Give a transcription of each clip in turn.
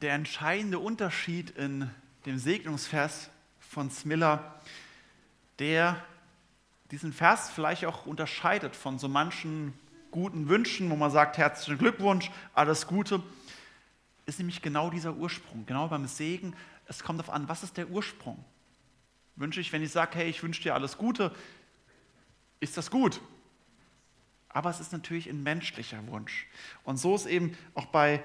der entscheidende Unterschied in dem Segnungsvers von Smiller, der diesen Vers vielleicht auch unterscheidet von so manchen guten Wünschen, wo man sagt, herzlichen Glückwunsch, alles Gute, ist nämlich genau dieser Ursprung. Genau beim Segen, es kommt darauf an, was ist der Ursprung? Wünsche ich, wenn ich sage, hey, ich wünsche dir alles Gute, ist das gut. Aber es ist natürlich ein menschlicher Wunsch. Und so ist eben auch bei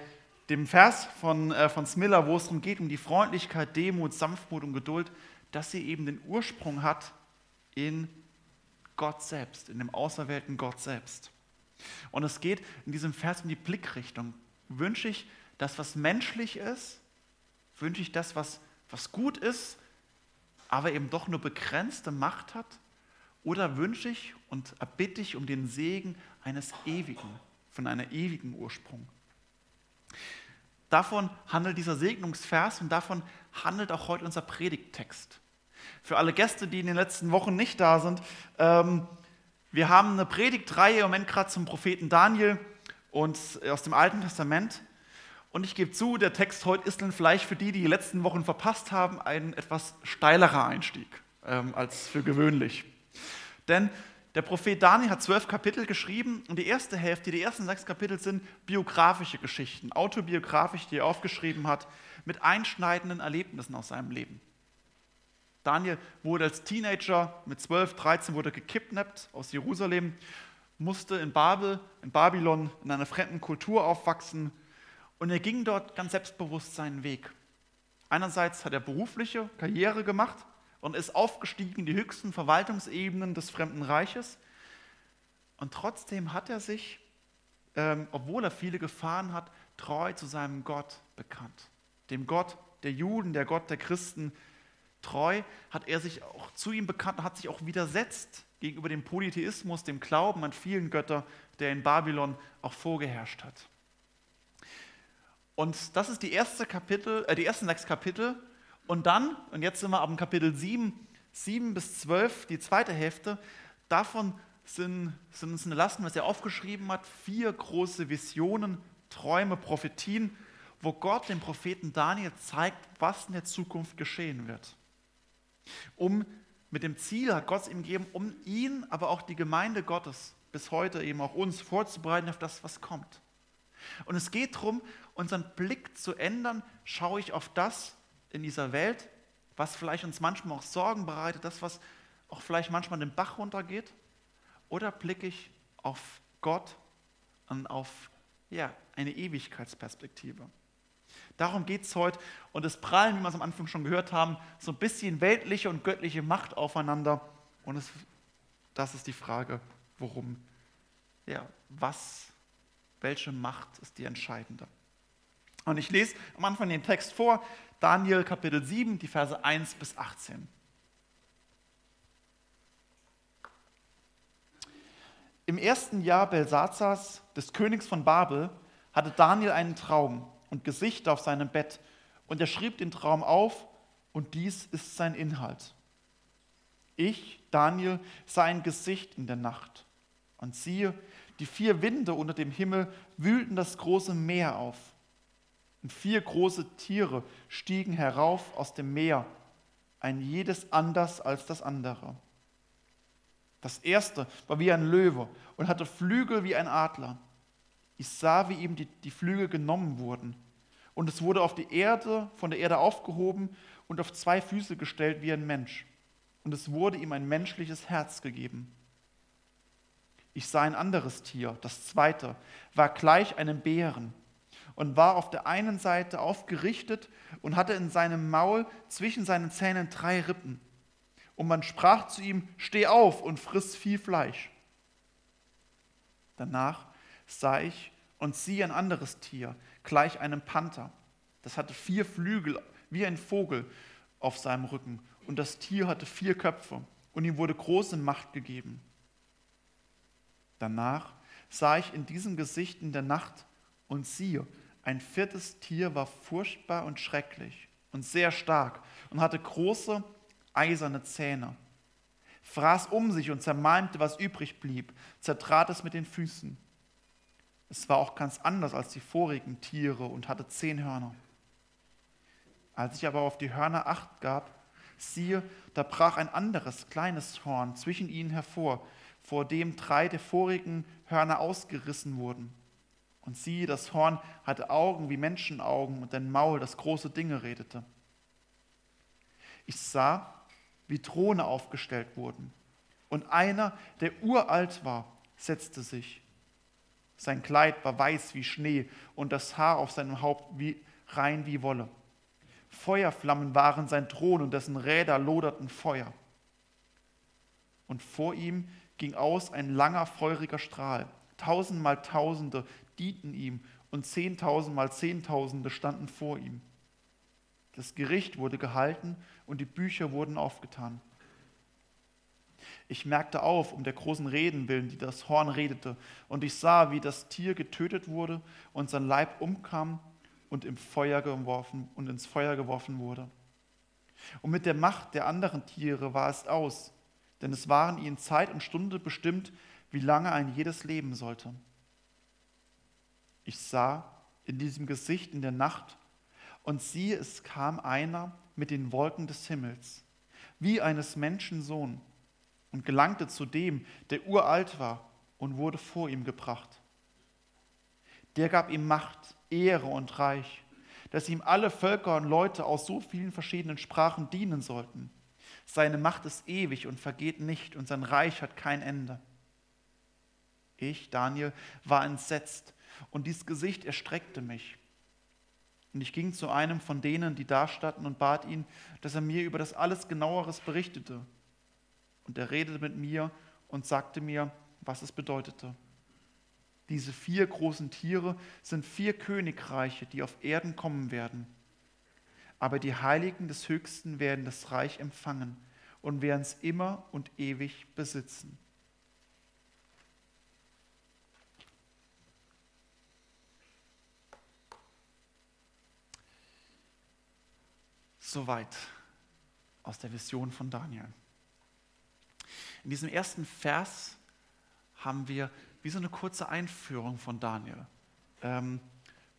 dem Vers von, äh, von Smiller, wo es darum geht, um die Freundlichkeit, Demut, Sanftmut und Geduld, dass sie eben den Ursprung hat in Gott selbst, in dem auserwählten Gott selbst. Und es geht in diesem Vers um die Blickrichtung. Wünsche ich das, was menschlich ist? Wünsche ich das, was, was gut ist, aber eben doch nur begrenzte Macht hat? Oder wünsche ich und erbitte ich um den Segen eines ewigen, von einer ewigen Ursprung? Davon handelt dieser Segnungsvers und davon handelt auch heute unser Predigttext. Für alle Gäste, die in den letzten Wochen nicht da sind, ähm, wir haben eine Predigtreihe im Moment gerade zum Propheten Daniel und aus dem Alten Testament. Und ich gebe zu, der Text heute ist dann vielleicht für die, die die letzten Wochen verpasst haben, ein etwas steilerer Einstieg ähm, als für gewöhnlich. Denn der Prophet Daniel hat zwölf Kapitel geschrieben und die erste Hälfte, die ersten sechs Kapitel sind biografische Geschichten, autobiografisch, die er aufgeschrieben hat, mit einschneidenden Erlebnissen aus seinem Leben. Daniel wurde als Teenager mit 12, 13 wurde gekidnappt aus Jerusalem, musste in Babel, in Babylon, in einer fremden Kultur aufwachsen und er ging dort ganz selbstbewusst seinen Weg. Einerseits hat er berufliche Karriere gemacht, und ist aufgestiegen in die höchsten Verwaltungsebenen des Fremden Reiches. Und trotzdem hat er sich, ähm, obwohl er viele Gefahren hat, treu zu seinem Gott bekannt. Dem Gott der Juden, der Gott der Christen. Treu hat er sich auch zu ihm bekannt und hat sich auch widersetzt gegenüber dem Polytheismus, dem Glauben an vielen Götter, der in Babylon auch vorgeherrscht hat. Und das ist die, erste Kapitel, äh, die ersten sechs Kapitel und dann, und jetzt sind wir ab Kapitel 7, 7 bis 12, die zweite Hälfte, davon sind, sind uns entlassen, was er aufgeschrieben hat, vier große Visionen, Träume, Prophetien, wo Gott dem Propheten Daniel zeigt, was in der Zukunft geschehen wird. Um mit dem Ziel hat Gott es ihm gegeben, um ihn, aber auch die Gemeinde Gottes bis heute eben auch uns vorzubereiten auf das, was kommt. Und es geht darum, unseren Blick zu ändern, schaue ich auf das, in dieser Welt, was vielleicht uns manchmal auch Sorgen bereitet, das, was auch vielleicht manchmal den Bach runtergeht? Oder blicke ich auf Gott und auf ja, eine Ewigkeitsperspektive? Darum geht es heute und es prallen, wie wir es am Anfang schon gehört haben, so ein bisschen weltliche und göttliche Macht aufeinander. Und es, das ist die Frage, worum, ja, was, welche Macht ist die entscheidende? Und ich lese am Anfang den Text vor, Daniel Kapitel 7, die Verse 1 bis 18. Im ersten Jahr Belsazars, des Königs von Babel, hatte Daniel einen Traum und Gesichter auf seinem Bett. Und er schrieb den Traum auf, und dies ist sein Inhalt. Ich, Daniel, sah ein Gesicht in der Nacht. Und siehe, die vier Winde unter dem Himmel wühlten das große Meer auf und vier große Tiere stiegen herauf aus dem Meer, ein jedes anders als das andere. Das erste war wie ein Löwe und hatte Flügel wie ein Adler. Ich sah, wie ihm die, die Flügel genommen wurden. Und es wurde auf die Erde, von der Erde aufgehoben und auf zwei Füße gestellt wie ein Mensch. Und es wurde ihm ein menschliches Herz gegeben. Ich sah ein anderes Tier, das zweite, war gleich einem Bären und war auf der einen Seite aufgerichtet und hatte in seinem Maul zwischen seinen Zähnen drei Rippen. Und man sprach zu ihm, steh auf und friss viel Fleisch. Danach sah ich und siehe ein anderes Tier, gleich einem Panther. Das hatte vier Flügel wie ein Vogel auf seinem Rücken. Und das Tier hatte vier Köpfe und ihm wurde große Macht gegeben. Danach sah ich in diesem Gesicht in der Nacht und siehe, ein viertes Tier war furchtbar und schrecklich und sehr stark und hatte große eiserne Zähne, fraß um sich und zermalmte, was übrig blieb, zertrat es mit den Füßen. Es war auch ganz anders als die vorigen Tiere und hatte zehn Hörner. Als ich aber auf die Hörner acht gab, siehe, da brach ein anderes kleines Horn zwischen ihnen hervor, vor dem drei der vorigen Hörner ausgerissen wurden. Und siehe, das Horn hatte Augen wie Menschenaugen und ein Maul, das große Dinge redete. Ich sah, wie Throne aufgestellt wurden. Und einer, der uralt war, setzte sich. Sein Kleid war weiß wie Schnee und das Haar auf seinem Haupt wie, rein wie Wolle. Feuerflammen waren sein Thron und dessen Räder loderten Feuer. Und vor ihm ging aus ein langer, feuriger Strahl. Tausendmal Tausende dienten ihm und zehntausendmal Zehntausende standen vor ihm. Das Gericht wurde gehalten und die Bücher wurden aufgetan. Ich merkte auf, um der großen Reden willen, die das Horn redete, und ich sah, wie das Tier getötet wurde und sein Leib umkam und im Feuer geworfen und ins Feuer geworfen wurde. Und mit der Macht der anderen Tiere war es aus, denn es waren ihnen Zeit und Stunde bestimmt, wie lange ein jedes leben sollte. Ich sah in diesem Gesicht in der Nacht, und siehe, es kam einer mit den Wolken des Himmels, wie eines Menschen Sohn, und gelangte zu dem, der uralt war, und wurde vor ihm gebracht. Der gab ihm Macht, Ehre und Reich, dass ihm alle Völker und Leute aus so vielen verschiedenen Sprachen dienen sollten. Seine Macht ist ewig und vergeht nicht, und sein Reich hat kein Ende. Ich, Daniel, war entsetzt, und dies Gesicht erstreckte mich. Und ich ging zu einem von denen, die da standen, und bat ihn, dass er mir über das alles genaueres berichtete. Und er redete mit mir und sagte mir, was es bedeutete. Diese vier großen Tiere sind vier Königreiche, die auf Erden kommen werden. Aber die Heiligen des Höchsten werden das Reich empfangen und werden es immer und ewig besitzen. Soweit aus der Vision von Daniel. In diesem ersten Vers haben wir wie so eine kurze Einführung von Daniel, ähm,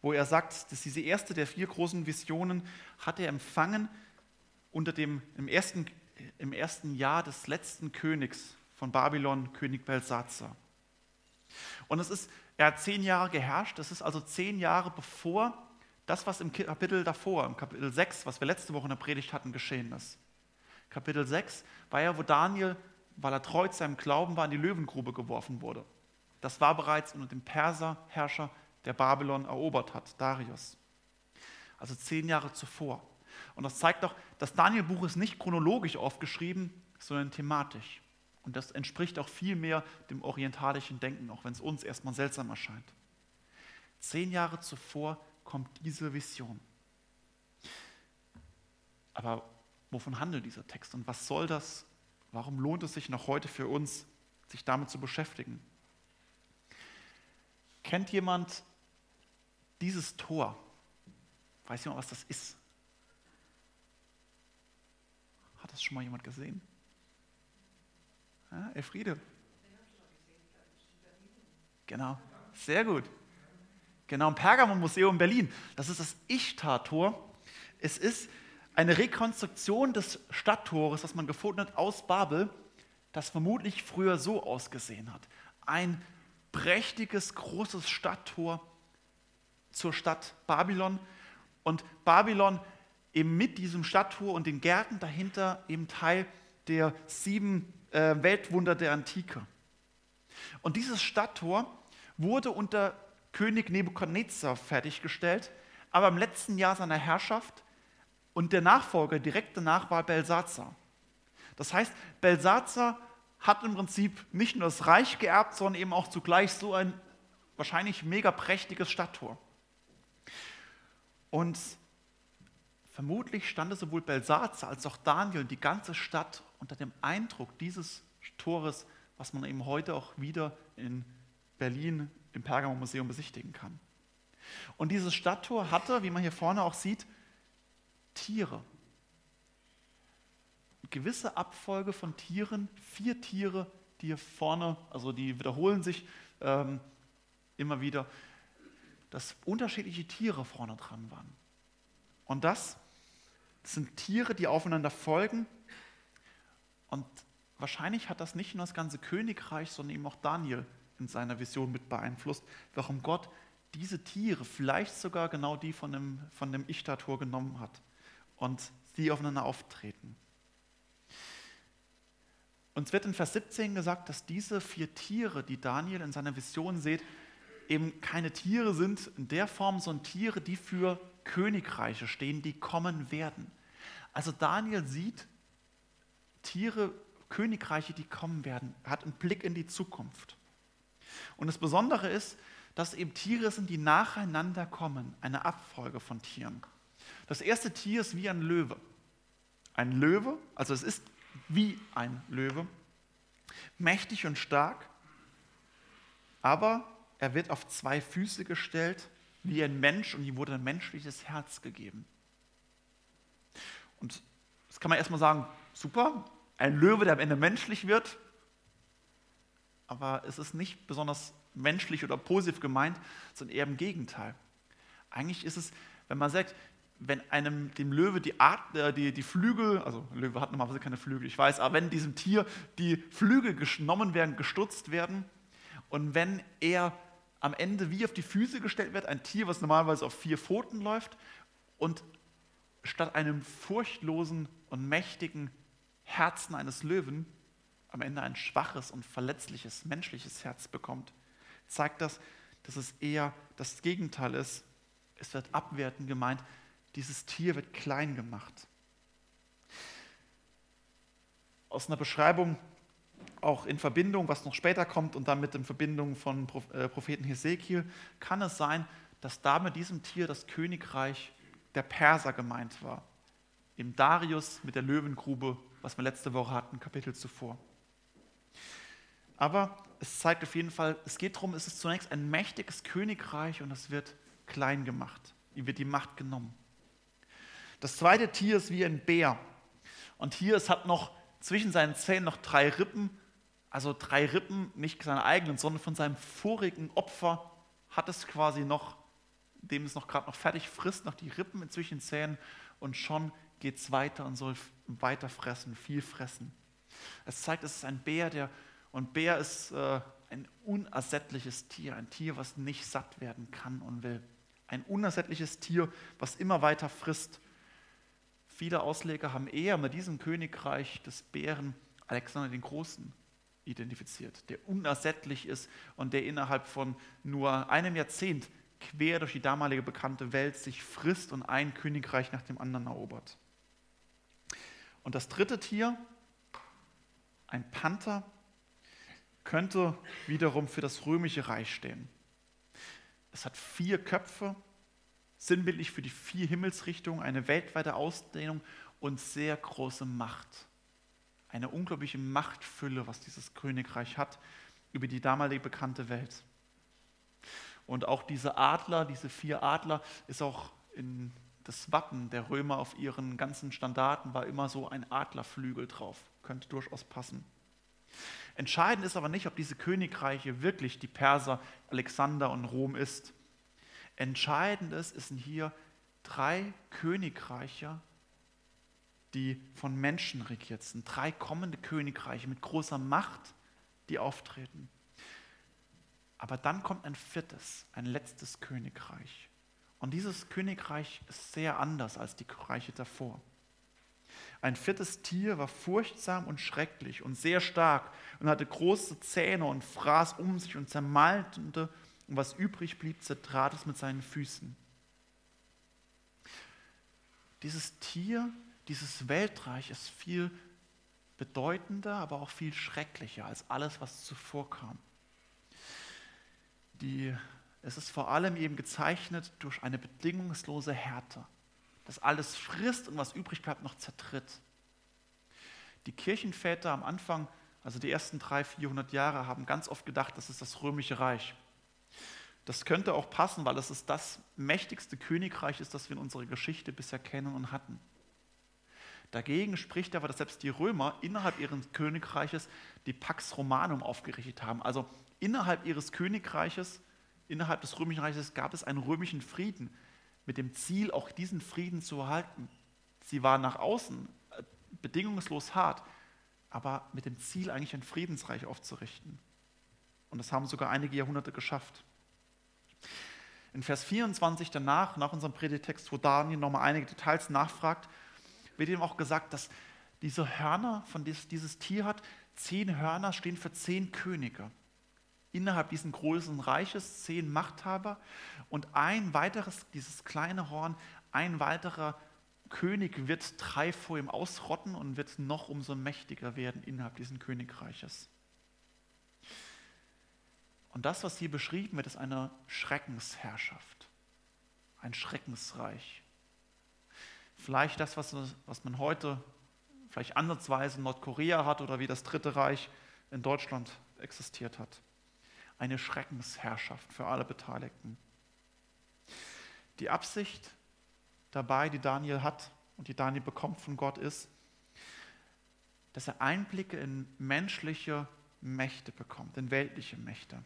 wo er sagt, dass diese erste der vier großen Visionen hat er empfangen unter dem, im, ersten, im ersten Jahr des letzten Königs von Babylon, König Belsazar. Und es ist, er hat zehn Jahre geherrscht, das ist also zehn Jahre bevor das, was im Kapitel davor, im Kapitel 6, was wir letzte Woche in der Predigt hatten, geschehen ist. Kapitel 6 war ja, wo Daniel, weil er treu zu seinem Glauben war, in die Löwengrube geworfen wurde. Das war bereits unter dem Perserherrscher, der Babylon erobert hat, Darius. Also zehn Jahre zuvor. Und das zeigt doch, das Daniel-Buch ist nicht chronologisch aufgeschrieben, sondern thematisch. Und das entspricht auch viel mehr dem orientalischen Denken, auch wenn es uns erstmal seltsam erscheint. Zehn Jahre zuvor kommt diese Vision. Aber wovon handelt dieser Text und was soll das? Warum lohnt es sich noch heute für uns, sich damit zu beschäftigen? Kennt jemand dieses Tor? Weiß jemand, was das ist? Hat das schon mal jemand gesehen? Ja, Elfriede? Genau, sehr gut. Genau, im Pergamon-Museum Berlin. Das ist das Ichtar-Tor. Es ist eine Rekonstruktion des Stadttores, das man gefunden hat aus Babel, das vermutlich früher so ausgesehen hat. Ein prächtiges, großes Stadttor zur Stadt Babylon. Und Babylon eben mit diesem Stadttor und den Gärten dahinter eben Teil der sieben äh, Weltwunder der Antike. Und dieses Stadttor wurde unter König Nebukadnezar fertiggestellt, aber im letzten Jahr seiner Herrschaft und der Nachfolger direkt danach war Belsazar. Das heißt, Belsazar hat im Prinzip nicht nur das Reich geerbt, sondern eben auch zugleich so ein wahrscheinlich mega prächtiges Stadttor. Und vermutlich stand sowohl Belsazar als auch Daniel und die ganze Stadt unter dem Eindruck dieses Tores, was man eben heute auch wieder in Berlin im Pergamon-Museum besichtigen kann. Und dieses Stadttor hatte, wie man hier vorne auch sieht, Tiere gewisse Abfolge von Tieren, vier Tiere, die hier vorne, also die wiederholen sich ähm, immer wieder, dass unterschiedliche Tiere vorne dran waren. Und das Das sind Tiere, die aufeinander folgen. Und wahrscheinlich hat das nicht nur das ganze Königreich, sondern eben auch Daniel in seiner Vision mit beeinflusst, warum Gott diese Tiere, vielleicht sogar genau die von dem, von dem Ichtator genommen hat und sie aufeinander auftreten. Uns wird in Vers 17 gesagt, dass diese vier Tiere, die Daniel in seiner Vision sieht, eben keine Tiere sind in der Form, sondern Tiere, die für Königreiche stehen, die kommen werden. Also Daniel sieht Tiere, Königreiche, die kommen werden. Er hat einen Blick in die Zukunft. Und das Besondere ist, dass eben Tiere sind, die nacheinander kommen, eine Abfolge von Tieren. Das erste Tier ist wie ein Löwe. Ein Löwe, also es ist wie ein Löwe, mächtig und stark, aber er wird auf zwei Füße gestellt, wie ein Mensch, und ihm wurde ein menschliches Herz gegeben. Und das kann man erstmal sagen, super, ein Löwe, der am Ende menschlich wird, aber es ist nicht besonders menschlich oder positiv gemeint, sondern eher im Gegenteil. Eigentlich ist es, wenn man sagt, wenn einem dem Löwe die, Art, äh, die, die Flügel, also Löwe hat normalerweise keine Flügel, ich weiß, aber wenn diesem Tier die Flügel genommen werden, gestutzt werden und wenn er am Ende wie auf die Füße gestellt wird, ein Tier, was normalerweise auf vier Pfoten läuft und statt einem furchtlosen und mächtigen Herzen eines Löwen am Ende ein schwaches und verletzliches menschliches Herz bekommt, zeigt das, dass es eher das Gegenteil ist. Es wird abwertend gemeint, dieses Tier wird klein gemacht. Aus einer Beschreibung auch in Verbindung, was noch später kommt und dann mit in Verbindung von äh, Propheten Hesekiel, kann es sein, dass da mit diesem Tier das Königreich der Perser gemeint war. Im Darius mit der Löwengrube, was wir letzte Woche hatten, Kapitel zuvor. Aber es zeigt auf jeden Fall, es geht darum, es ist zunächst ein mächtiges Königreich und es wird klein gemacht. Ihm wird die Macht genommen. Das zweite Tier ist wie ein Bär. Und hier, es hat noch zwischen seinen Zähnen noch drei Rippen. Also drei Rippen, nicht seine eigenen, sondern von seinem vorigen Opfer hat es quasi noch, dem es noch gerade noch fertig frisst, noch die Rippen inzwischen Zähnen und schon geht es weiter und soll weiter fressen, viel fressen. Es zeigt, es ist ein Bär, der und Bär ist äh, ein unersättliches Tier, ein Tier, was nicht satt werden kann und will. Ein unersättliches Tier, was immer weiter frisst. Viele Ausleger haben eher mit diesem Königreich des Bären Alexander den Großen identifiziert, der unersättlich ist und der innerhalb von nur einem Jahrzehnt quer durch die damalige bekannte Welt sich frisst und ein Königreich nach dem anderen erobert. Und das dritte Tier, ein Panther, könnte wiederum für das römische Reich stehen. Es hat vier Köpfe, sinnbildlich für die vier Himmelsrichtungen, eine weltweite Ausdehnung und sehr große Macht. Eine unglaubliche Machtfülle, was dieses Königreich hat über die damalige bekannte Welt. Und auch diese Adler, diese vier Adler, ist auch in das Wappen der Römer auf ihren ganzen Standarten war immer so ein Adlerflügel drauf. Könnte durchaus passen. Entscheidend ist aber nicht, ob diese Königreiche wirklich die Perser, Alexander und Rom ist. Entscheidend ist, es sind hier drei Königreiche, die von Menschen regiert sind. Drei kommende Königreiche mit großer Macht, die auftreten. Aber dann kommt ein viertes, ein letztes Königreich. Und dieses Königreich ist sehr anders als die Reiche davor. Ein viertes Tier war furchtsam und schrecklich und sehr stark und hatte große Zähne und fraß um sich und zermalmte und was übrig blieb, zertrat es mit seinen Füßen. Dieses Tier, dieses Weltreich ist viel bedeutender, aber auch viel schrecklicher als alles, was zuvor kam. Die, es ist vor allem eben gezeichnet durch eine bedingungslose Härte das alles frisst und was übrig bleibt, noch zertritt. Die Kirchenväter am Anfang, also die ersten drei, 400 Jahre, haben ganz oft gedacht, das ist das römische Reich. Das könnte auch passen, weil es ist das mächtigste Königreich ist, das wir in unserer Geschichte bisher kennen und hatten. Dagegen spricht aber, dass selbst die Römer innerhalb ihres Königreiches die Pax Romanum aufgerichtet haben. Also innerhalb ihres Königreiches, innerhalb des römischen Reiches gab es einen römischen Frieden, mit dem Ziel, auch diesen Frieden zu erhalten. Sie war nach außen äh, bedingungslos hart, aber mit dem Ziel, eigentlich ein Friedensreich aufzurichten. Und das haben sogar einige Jahrhunderte geschafft. In Vers 24 danach, nach unserem Predigtext, wo Daniel nochmal einige Details nachfragt, wird ihm auch gesagt, dass diese Hörner, von dieses, dieses Tier hat, zehn Hörner stehen für zehn Könige. Innerhalb dieses großen Reiches zehn Machthaber und ein weiteres, dieses kleine Horn, ein weiterer König wird drei vor ihm ausrotten und wird noch umso mächtiger werden innerhalb dieses Königreiches. Und das, was hier beschrieben wird, ist eine Schreckensherrschaft, ein Schreckensreich. Vielleicht das, was, was man heute vielleicht ansatzweise in Nordkorea hat oder wie das Dritte Reich in Deutschland existiert hat. Eine Schreckensherrschaft für alle Beteiligten. Die Absicht dabei, die Daniel hat und die Daniel bekommt von Gott, ist, dass er Einblicke in menschliche Mächte bekommt, in weltliche Mächte.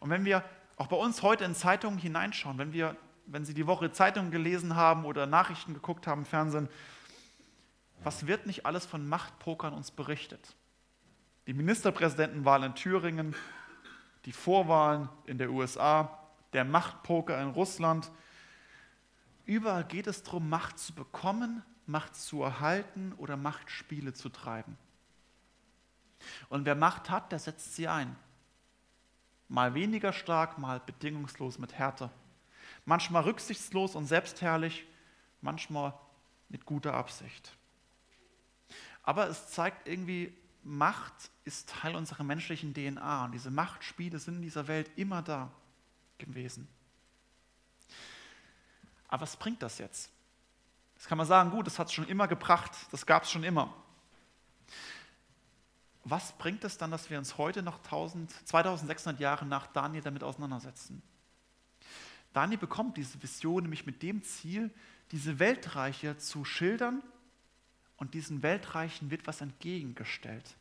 Und wenn wir auch bei uns heute in Zeitungen hineinschauen, wenn wir, wenn Sie die Woche Zeitungen gelesen haben oder Nachrichten geguckt haben Fernsehen, was wird nicht alles von Machtpokern uns berichtet? Die Ministerpräsidentenwahl in Thüringen, die Vorwahlen in der USA, der Machtpoker in Russland. Überall geht es darum, Macht zu bekommen, Macht zu erhalten oder Machtspiele zu treiben. Und wer Macht hat, der setzt sie ein. Mal weniger stark, mal bedingungslos mit Härte. Manchmal rücksichtslos und selbstherrlich, manchmal mit guter Absicht. Aber es zeigt irgendwie, Macht ist Teil unserer menschlichen DNA und diese Machtspiele sind in dieser Welt immer da gewesen. Aber was bringt das jetzt? Das kann man sagen, gut, das hat es schon immer gebracht, das gab es schon immer was bringt es dann, dass wir uns heute noch 1000, 2600 Jahre nach Daniel damit auseinandersetzen? Daniel bekommt diese Vision nämlich mit dem Ziel, diese Weltreiche zu schildern und diesen Weltreichen wird was entgegengestellt,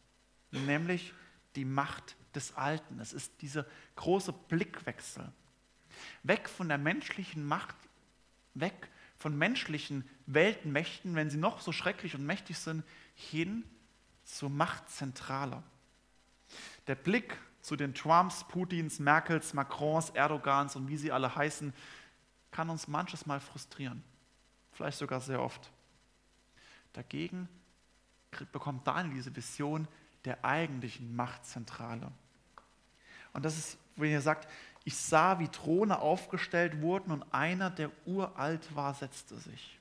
nämlich die Macht des Alten. Es ist dieser große Blickwechsel. Weg von der menschlichen Macht, weg von menschlichen Weltmächten, wenn sie noch so schrecklich und mächtig sind, hin zur Machtzentrale. Der Blick zu den Trumps, Putins, Merkels, Macrons, Erdogans und wie sie alle heißen, kann uns manches Mal frustrieren. Vielleicht sogar sehr oft. Dagegen bekommt Daniel diese Vision der eigentlichen Machtzentrale. Und das ist, wenn er sagt, ich sah, wie Throne aufgestellt wurden und einer, der uralt war, setzte sich.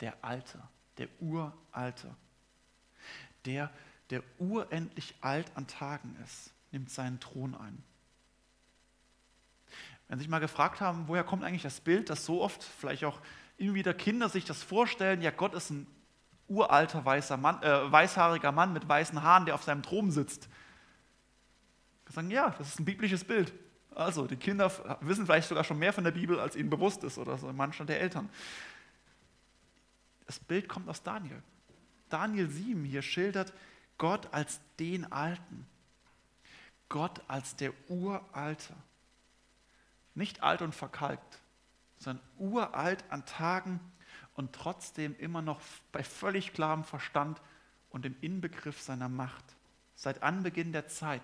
Der Alte, der Uralte der, der urendlich alt an Tagen ist, nimmt seinen Thron ein. Wenn Sie sich mal gefragt haben, woher kommt eigentlich das Bild, dass so oft vielleicht auch immer wieder Kinder sich das vorstellen, ja, Gott ist ein uralter weißer Mann, äh, weißhaariger Mann mit weißen Haaren, der auf seinem Thron sitzt. Wir sagen, ja, das ist ein biblisches Bild. Also, die Kinder wissen vielleicht sogar schon mehr von der Bibel, als ihnen bewusst ist, oder so mancher der Eltern. Das Bild kommt aus Daniel. Daniel 7 hier schildert Gott als den Alten. Gott als der Uralte. Nicht alt und verkalkt, sondern uralt an Tagen und trotzdem immer noch bei völlig klarem Verstand und im Inbegriff seiner Macht. Seit Anbeginn der Zeit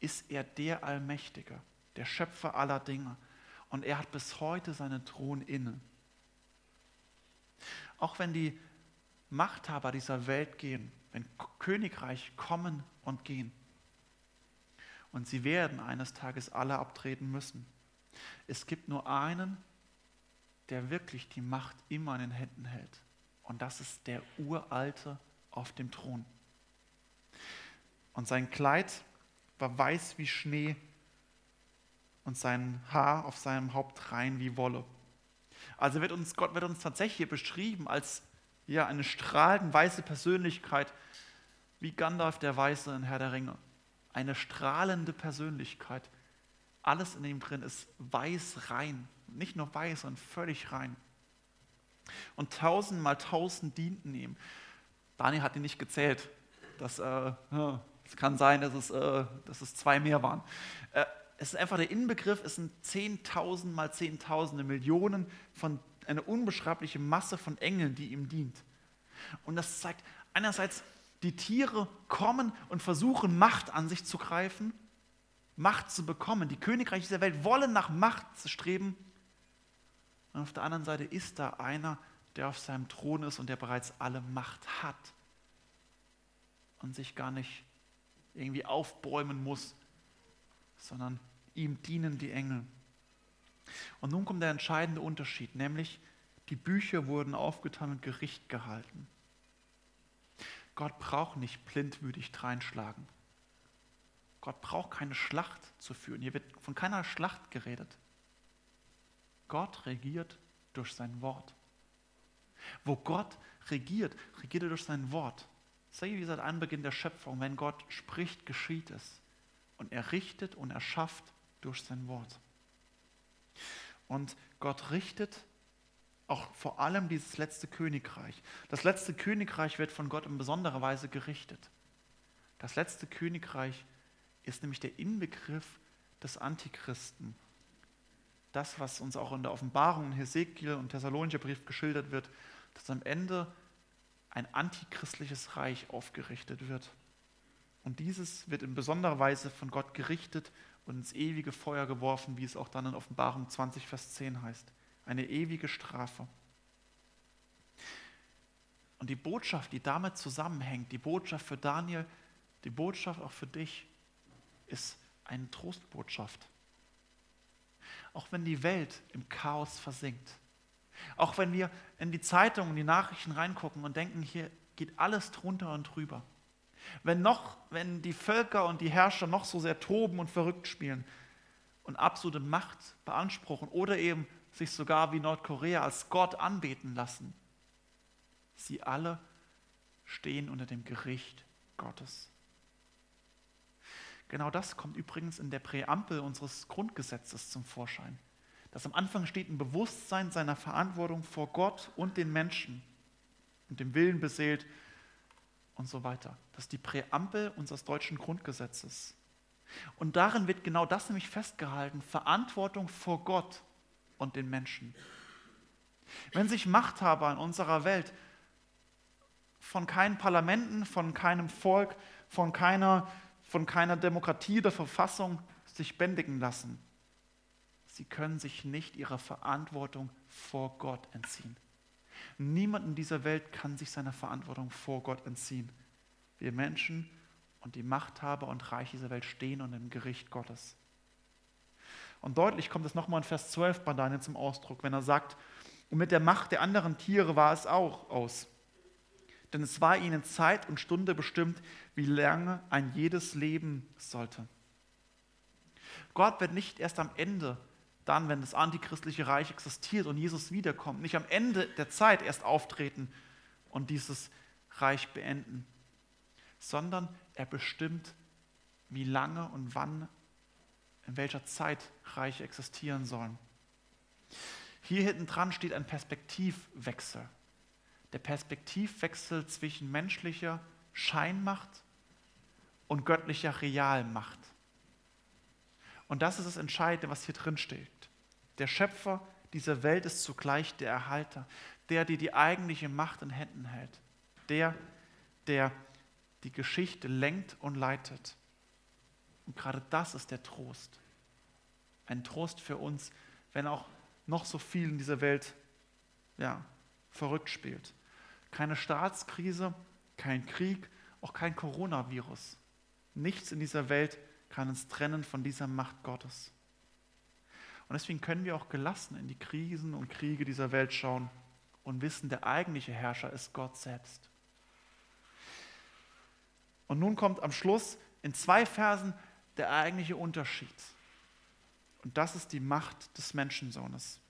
ist er der Allmächtige, der Schöpfer aller Dinge. Und er hat bis heute seinen Thron inne. Auch wenn die Machthaber dieser Welt gehen, wenn Königreich kommen und gehen. Und sie werden eines Tages alle abtreten müssen. Es gibt nur einen, der wirklich die Macht immer in den Händen hält. Und das ist der Uralte auf dem Thron. Und sein Kleid war weiß wie Schnee und sein Haar auf seinem Haupt rein wie Wolle. Also wird uns, Gott wird uns tatsächlich beschrieben als ja, eine strahlend weiße Persönlichkeit, wie Gandalf der Weiße in Herr der Ringe. Eine strahlende Persönlichkeit. Alles in ihm drin ist weiß rein. Nicht nur weiß, sondern völlig rein. Und tausend mal tausend dienten ihm. Daniel hat ihn nicht gezählt. Das, äh, es kann sein, dass es, äh, dass es zwei mehr waren. Äh, es ist einfach der Inbegriff, es sind zehntausend mal zehntausende Millionen von eine unbeschreibliche Masse von Engeln, die ihm dient. Und das zeigt einerseits, die Tiere kommen und versuchen, Macht an sich zu greifen, Macht zu bekommen. Die Königreiche dieser Welt wollen nach Macht streben. Und auf der anderen Seite ist da einer, der auf seinem Thron ist und der bereits alle Macht hat und sich gar nicht irgendwie aufbäumen muss, sondern ihm dienen die Engel. Und nun kommt der entscheidende Unterschied, nämlich die Bücher wurden aufgetan und Gericht gehalten. Gott braucht nicht blindwütig dreinschlagen. Gott braucht keine Schlacht zu führen. Hier wird von keiner Schlacht geredet. Gott regiert durch sein Wort. Wo Gott regiert, regiert er durch sein Wort. Sei wie seit Anbeginn der Schöpfung, wenn Gott spricht, geschieht es. Und er richtet und er schafft durch sein Wort. Und Gott richtet auch vor allem dieses letzte Königreich. Das letzte Königreich wird von Gott in besonderer Weise gerichtet. Das letzte Königreich ist nämlich der Inbegriff des Antichristen. Das, was uns auch in der Offenbarung in Hesekiel und Thessalonischer Brief geschildert wird, dass am Ende ein antichristliches Reich aufgerichtet wird. Und dieses wird in besonderer Weise von Gott gerichtet und ins ewige Feuer geworfen, wie es auch dann in Offenbarung 20, Vers 10 heißt. Eine ewige Strafe. Und die Botschaft, die damit zusammenhängt, die Botschaft für Daniel, die Botschaft auch für dich, ist eine Trostbotschaft. Auch wenn die Welt im Chaos versinkt, auch wenn wir in die Zeitungen, die Nachrichten reingucken und denken, hier geht alles drunter und drüber. Wenn noch, wenn die Völker und die Herrscher noch so sehr toben und verrückt spielen und absolute Macht beanspruchen oder eben sich sogar wie Nordkorea als Gott anbeten lassen, sie alle stehen unter dem Gericht Gottes. Genau das kommt übrigens in der Präambel unseres Grundgesetzes zum Vorschein. Dass am Anfang steht ein Bewusstsein seiner Verantwortung vor Gott und den Menschen und dem Willen beseelt und so weiter. Das ist die Präambel unseres deutschen Grundgesetzes. Und darin wird genau das nämlich festgehalten, Verantwortung vor Gott und den Menschen. Wenn sich Machthaber in unserer Welt von keinen Parlamenten, von keinem Volk, von keiner, von keiner Demokratie oder Verfassung sich bändigen lassen, sie können sich nicht ihrer Verantwortung vor Gott entziehen. Niemand in dieser Welt kann sich seiner Verantwortung vor Gott entziehen. Wir Menschen und die Machthaber und Reiche dieser Welt stehen unter dem Gericht Gottes. Und deutlich kommt es nochmal in Vers 12 bei Daniel zum Ausdruck, wenn er sagt, und mit der Macht der anderen Tiere war es auch aus. Denn es war ihnen Zeit und Stunde bestimmt, wie lange ein jedes leben sollte. Gott wird nicht erst am Ende dann, wenn das antichristliche Reich existiert und Jesus wiederkommt, nicht am Ende der Zeit erst auftreten und dieses Reich beenden, sondern er bestimmt, wie lange und wann, in welcher Zeit Reiche existieren sollen. Hier hinten dran steht ein Perspektivwechsel. Der Perspektivwechsel zwischen menschlicher Scheinmacht und göttlicher Realmacht. Und das ist das Entscheidende, was hier drin steht. Der Schöpfer dieser Welt ist zugleich der Erhalter, der, der die eigentliche Macht in Händen hält, der, der die Geschichte lenkt und leitet. Und gerade das ist der Trost. Ein Trost für uns, wenn auch noch so viel in dieser Welt ja, verrückt spielt. Keine Staatskrise, kein Krieg, auch kein Coronavirus. Nichts in dieser Welt kann uns trennen von dieser Macht Gottes. Und deswegen können wir auch gelassen in die Krisen und Kriege dieser Welt schauen und wissen, der eigentliche Herrscher ist Gott selbst. Und nun kommt am Schluss in zwei Versen der eigentliche Unterschied. Und das ist die Macht des Menschensohnes.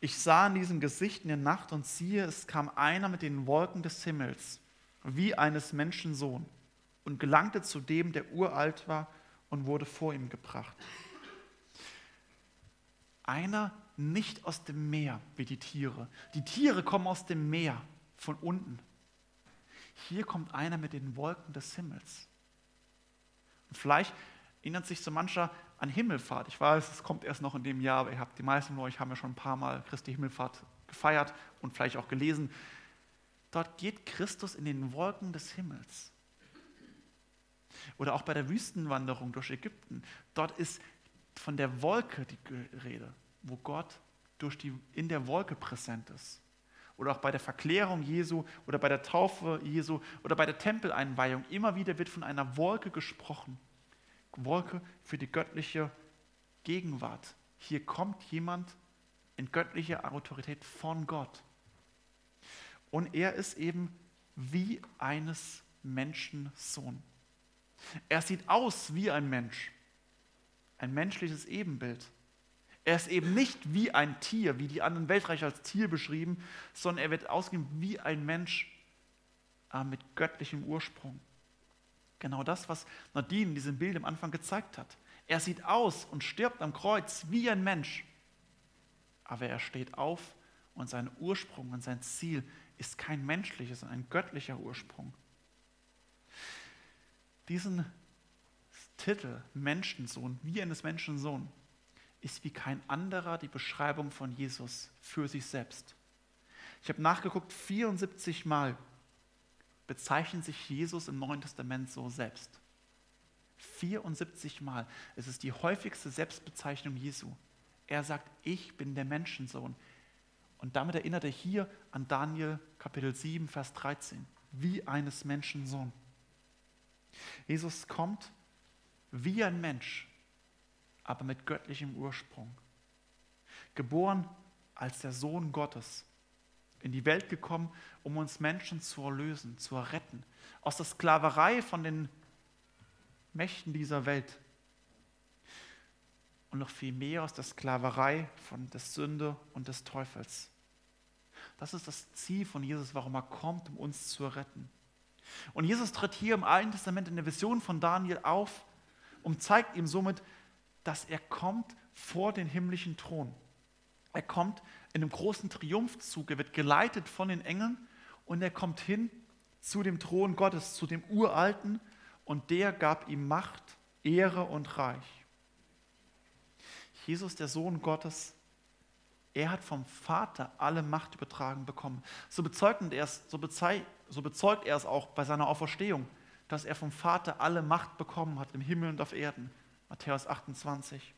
Ich sah in diesem Gesicht in der Nacht und siehe, es kam einer mit den Wolken des Himmels, wie eines Menschen Sohn, und gelangte zu dem, der uralt war, und wurde vor ihm gebracht einer nicht aus dem Meer wie die Tiere. Die Tiere kommen aus dem Meer von unten. Hier kommt einer mit den Wolken des Himmels. Und vielleicht erinnert sich so mancher an Himmelfahrt. Ich weiß, es kommt erst noch in dem Jahr, aber ihr habt, die meisten von euch haben ja schon ein paar Mal Christi Himmelfahrt gefeiert und vielleicht auch gelesen. Dort geht Christus in den Wolken des Himmels. Oder auch bei der Wüstenwanderung durch Ägypten. Dort ist von der Wolke die Rede, wo Gott durch die, in der Wolke präsent ist. Oder auch bei der Verklärung Jesu oder bei der Taufe Jesu oder bei der Tempeleinweihung. Immer wieder wird von einer Wolke gesprochen. Wolke für die göttliche Gegenwart. Hier kommt jemand in göttlicher Autorität von Gott. Und er ist eben wie eines Menschen Sohn. Er sieht aus wie ein Mensch, ein menschliches Ebenbild. Er ist eben nicht wie ein Tier, wie die anderen Weltreiche als Tier beschrieben, sondern er wird ausgegeben wie ein Mensch äh, mit göttlichem Ursprung. Genau das, was Nadine in diesem Bild am Anfang gezeigt hat. Er sieht aus und stirbt am Kreuz wie ein Mensch, aber er steht auf und sein Ursprung und sein Ziel ist kein menschliches, sondern ein göttlicher Ursprung. Diesen Titel Menschensohn, wie eines Menschensohn, ist wie kein anderer die Beschreibung von Jesus für sich selbst. Ich habe nachgeguckt, 74 Mal bezeichnet sich Jesus im Neuen Testament so selbst. 74 Mal. Es ist die häufigste Selbstbezeichnung Jesu. Er sagt, ich bin der Menschensohn. Und damit erinnert er hier an Daniel Kapitel 7, Vers 13, wie eines Menschensohn. Jesus kommt wie ein Mensch, aber mit göttlichem Ursprung. Geboren als der Sohn Gottes, in die Welt gekommen, um uns Menschen zu erlösen, zu retten, aus der Sklaverei von den Mächten dieser Welt und noch viel mehr aus der Sklaverei von der Sünde und des Teufels. Das ist das Ziel von Jesus, warum er kommt, um uns zu retten. Und Jesus tritt hier im Alten Testament in der Vision von Daniel auf und zeigt ihm somit, dass er kommt vor den himmlischen Thron. Er kommt in einem großen Triumphzug, er wird geleitet von den Engeln und er kommt hin zu dem Thron Gottes, zu dem Uralten und der gab ihm Macht, Ehre und Reich. Jesus, der Sohn Gottes, er hat vom Vater alle Macht übertragen bekommen. So bezeugt er es, so, so bezeugt er es auch bei seiner Auferstehung, dass er vom Vater alle Macht bekommen hat im Himmel und auf Erden. Matthäus 28.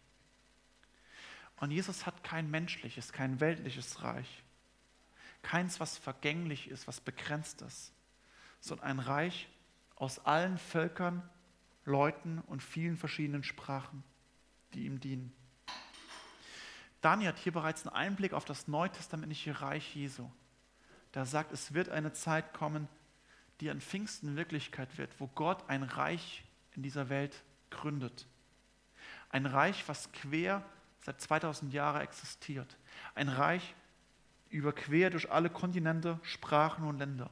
Und Jesus hat kein menschliches, kein weltliches Reich. Keins, was vergänglich ist, was begrenzt ist, sondern ein Reich aus allen Völkern, Leuten und vielen verschiedenen Sprachen, die ihm dienen. Daniel hat hier bereits einen Einblick auf das neutestamentliche Reich Jesu. Da sagt, es wird eine Zeit kommen, die an Pfingsten Wirklichkeit wird, wo Gott ein Reich in dieser Welt gründet. Ein Reich, was quer seit 2000 Jahren existiert. Ein Reich überquer durch alle Kontinente, Sprachen und Länder.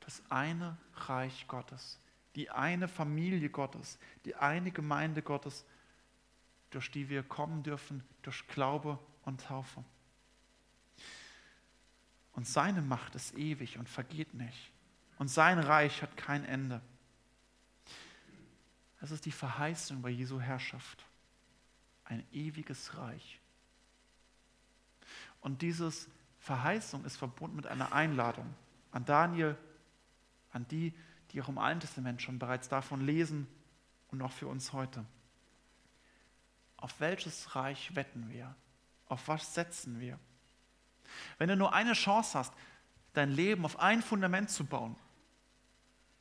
Das eine Reich Gottes, die eine Familie Gottes, die eine Gemeinde Gottes, durch die wir kommen dürfen durch Glaube und Taufe. Und seine Macht ist ewig und vergeht nicht. Und sein Reich hat kein Ende. Das ist die Verheißung bei Jesu Herrschaft. Ein ewiges Reich. Und diese Verheißung ist verbunden mit einer Einladung an Daniel, an die, die auch im Alten Testament schon bereits davon lesen und auch für uns heute. Auf welches Reich wetten wir? Auf was setzen wir? Wenn du nur eine Chance hast, dein Leben auf ein Fundament zu bauen,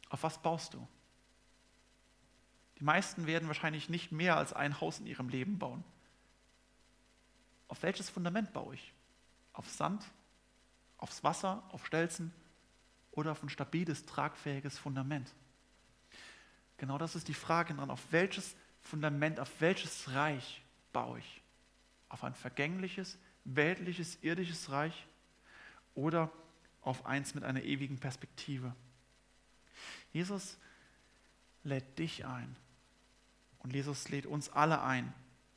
auf was baust du? Die meisten werden wahrscheinlich nicht mehr als ein Haus in ihrem Leben bauen. Auf welches Fundament baue ich? Auf Sand, aufs Wasser, auf Stelzen oder auf ein stabiles, tragfähiges Fundament? Genau das ist die Frage dran. Auf welches Fundament, auf welches Reich baue ich? Auf ein vergängliches, weltliches, irdisches Reich oder auf eins mit einer ewigen Perspektive? Jesus lädt dich ein und Jesus lädt uns alle ein.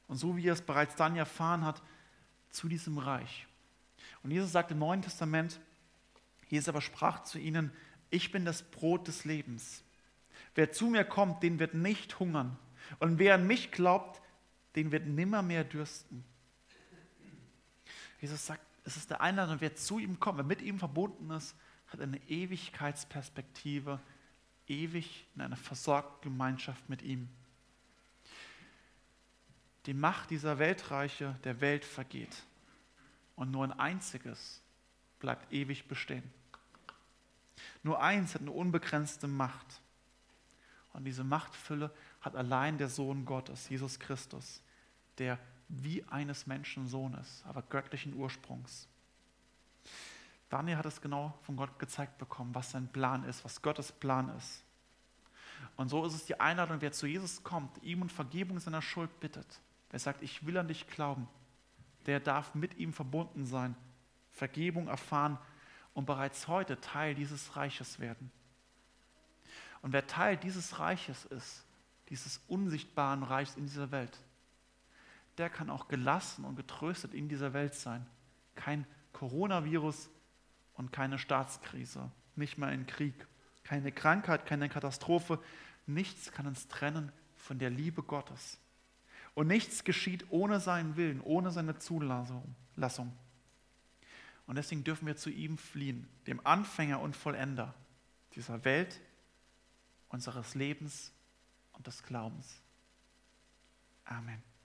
Und so wie er es bereits dann erfahren hat, zu diesem Reich. Und Jesus sagt im Neuen Testament, Jesus aber sprach zu ihnen, ich bin das Brot des Lebens. Wer zu mir kommt, den wird nicht hungern. Und wer an mich glaubt, den wird nimmer mehr dürsten. Jesus sagt, es ist der Einladung, wer zu ihm kommt, wer mit ihm verbunden ist, hat eine Ewigkeitsperspektive, ewig in einer versorgten Gemeinschaft mit ihm. Die Macht dieser Weltreiche der Welt vergeht und nur ein einziges bleibt ewig bestehen. Nur eins hat eine unbegrenzte Macht. Und diese Machtfülle hat allein der Sohn Gottes, Jesus Christus, der wie eines Menschen Sohn ist, aber göttlichen Ursprungs. Daniel hat es genau von Gott gezeigt bekommen, was sein Plan ist, was Gottes Plan ist. Und so ist es die Einladung, wer zu Jesus kommt, ihm um Vergebung seiner Schuld bittet, wer sagt, ich will an dich glauben, der darf mit ihm verbunden sein, Vergebung erfahren und bereits heute Teil dieses Reiches werden. Und wer Teil dieses Reiches ist, dieses unsichtbaren Reichs in dieser Welt, der kann auch gelassen und getröstet in dieser Welt sein. Kein Coronavirus und keine Staatskrise, nicht mal ein Krieg, keine Krankheit, keine Katastrophe. Nichts kann uns trennen von der Liebe Gottes. Und nichts geschieht ohne seinen Willen, ohne seine Zulassung. Und deswegen dürfen wir zu ihm fliehen, dem Anfänger und Vollender dieser Welt, unseres Lebens und des Glaubens. Amen.